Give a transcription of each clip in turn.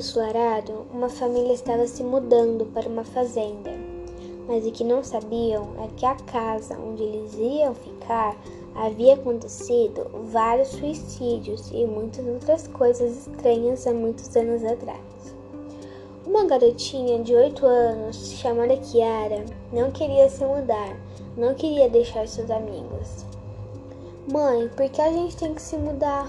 ensolarado, uma família estava se mudando para uma fazenda. Mas o que não sabiam é que a casa onde eles iam ficar havia acontecido vários suicídios e muitas outras coisas estranhas há muitos anos atrás. Uma garotinha de 8 anos, chamada Kiara, não queria se mudar, não queria deixar seus amigos. Mãe, por que a gente tem que se mudar?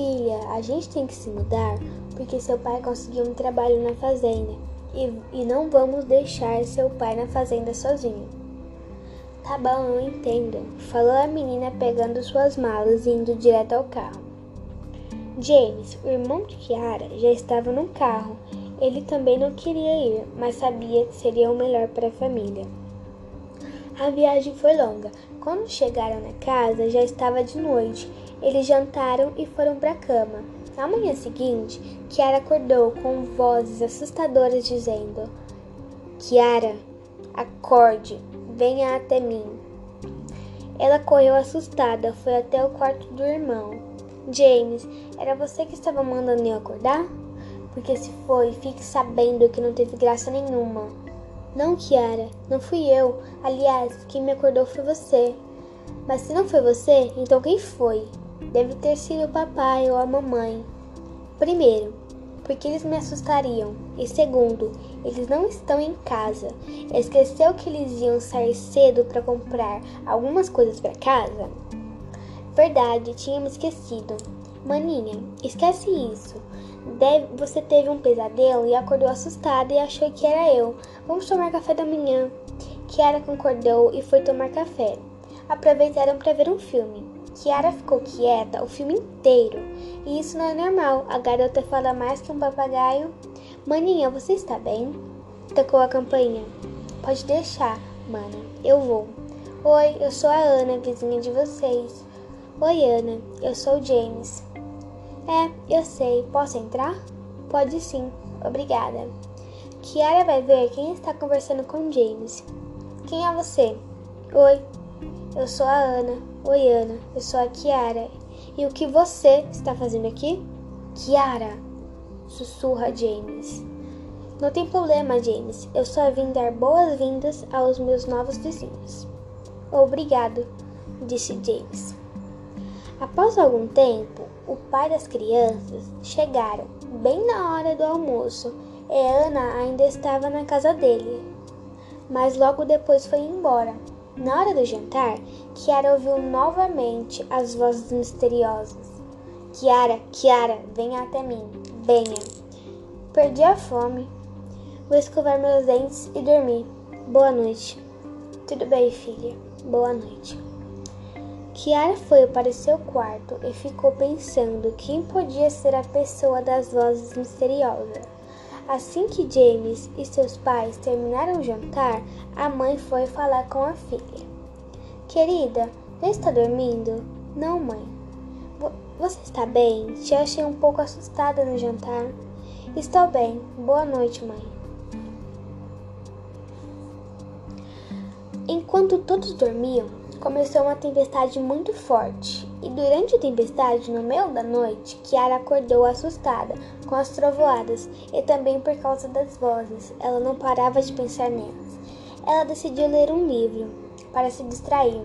Filha, a gente tem que se mudar porque seu pai conseguiu um trabalho na fazenda e, e não vamos deixar seu pai na fazenda sozinho. Tá bom, eu entendo, falou a menina pegando suas malas e indo direto ao carro. James, o irmão de Kiara, já estava no carro. Ele também não queria ir, mas sabia que seria o melhor para a família. A viagem foi longa. Quando chegaram na casa, já estava de noite. Eles jantaram e foram para a cama. Na manhã seguinte, Kiara acordou com vozes assustadoras dizendo: Kiara, acorde, venha até mim. Ela correu assustada, foi até o quarto do irmão. James, era você que estava mandando eu acordar? Porque se foi, fique sabendo que não teve graça nenhuma. Não, Kiara, não fui eu. Aliás, quem me acordou foi você. Mas se não foi você, então quem foi? Deve ter sido o papai ou a mamãe. Primeiro, porque eles me assustariam. E segundo, eles não estão em casa. Esqueceu que eles iam sair cedo para comprar algumas coisas para casa? Verdade, tinha me esquecido. Maninha, esquece isso. Deve, você teve um pesadelo e acordou assustada e achou que era eu. Vamos tomar café da manhã. Kiara concordou e foi tomar café. Aproveitaram para ver um filme. Kiara ficou quieta o filme inteiro. E isso não é normal. A garota fala mais que um papagaio. Maninha, você está bem? Tocou a campainha. Pode deixar, mana. Eu vou. Oi, eu sou a Ana, vizinha de vocês. Oi, Ana. Eu sou o James. É, eu sei. Posso entrar? Pode sim. Obrigada. Kiara vai ver quem está conversando com James. Quem é você? Oi, eu sou a Ana. Oi, Ana. Eu sou a Kiara. E o que você está fazendo aqui? Kiara, sussurra James. Não tem problema, James. Eu só vim dar boas-vindas aos meus novos vizinhos. Obrigado, disse James. Após algum tempo, o pai das crianças chegaram bem na hora do almoço e Ana ainda estava na casa dele. Mas logo depois foi embora. Na hora do jantar, Kiara ouviu novamente as vozes misteriosas. Kiara, Kiara, venha até mim, venha. Perdi a fome. Vou escovar meus dentes e dormir. Boa noite. Tudo bem, filha. Boa noite. Kiara foi para seu quarto e ficou pensando quem podia ser a pessoa das vozes misteriosas. Assim que James e seus pais terminaram o jantar, a mãe foi falar com a filha. Querida, já está dormindo? Não, mãe. Você está bem? Te achei um pouco assustada no jantar. Estou bem. Boa noite, mãe. Enquanto todos dormiam, começou uma tempestade muito forte. E durante a tempestade, no meio da noite, Kiara acordou assustada com as trovoadas e também por causa das vozes. Ela não parava de pensar nelas. Ela decidiu ler um livro para se distrair.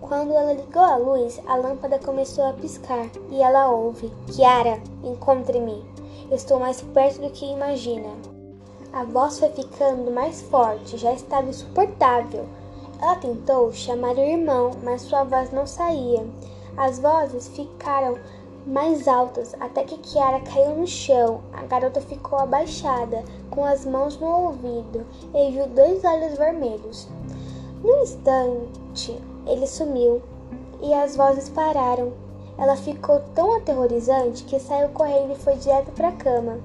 Quando ela ligou a luz, a lâmpada começou a piscar e ela ouve: Kiara, encontre-me. Estou mais perto do que imagina. A voz foi ficando mais forte, já estava insuportável. Ela tentou chamar o irmão, mas sua voz não saía. As vozes ficaram mais altas até que Kiara caiu no chão. A garota ficou abaixada, com as mãos no ouvido, e viu dois olhos vermelhos. No instante, ele sumiu e as vozes pararam. Ela ficou tão aterrorizante que saiu correndo e foi direto para a cama.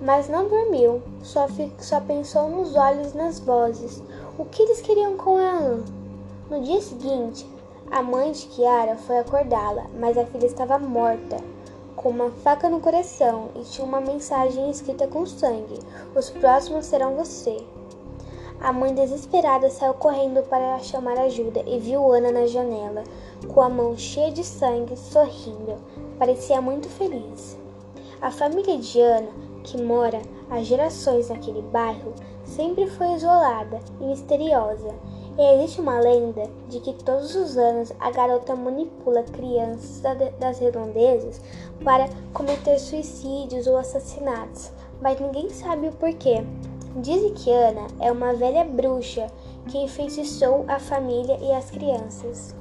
Mas não dormiu, só, só pensou nos olhos e nas vozes. O que eles queriam com ela? No dia seguinte, a mãe de Kiara foi acordá-la, mas a filha estava morta, com uma faca no coração e tinha uma mensagem escrita com sangue: Os próximos serão você. A mãe desesperada saiu correndo para chamar ajuda e viu Ana na janela, com a mão cheia de sangue, sorrindo. Parecia muito feliz. A família de Ana que mora há gerações naquele bairro, sempre foi isolada e misteriosa. E existe uma lenda de que todos os anos a garota manipula crianças das redondezas para cometer suicídios ou assassinatos, mas ninguém sabe o porquê. Dizem que Ana é uma velha bruxa que enfeitiçou a família e as crianças.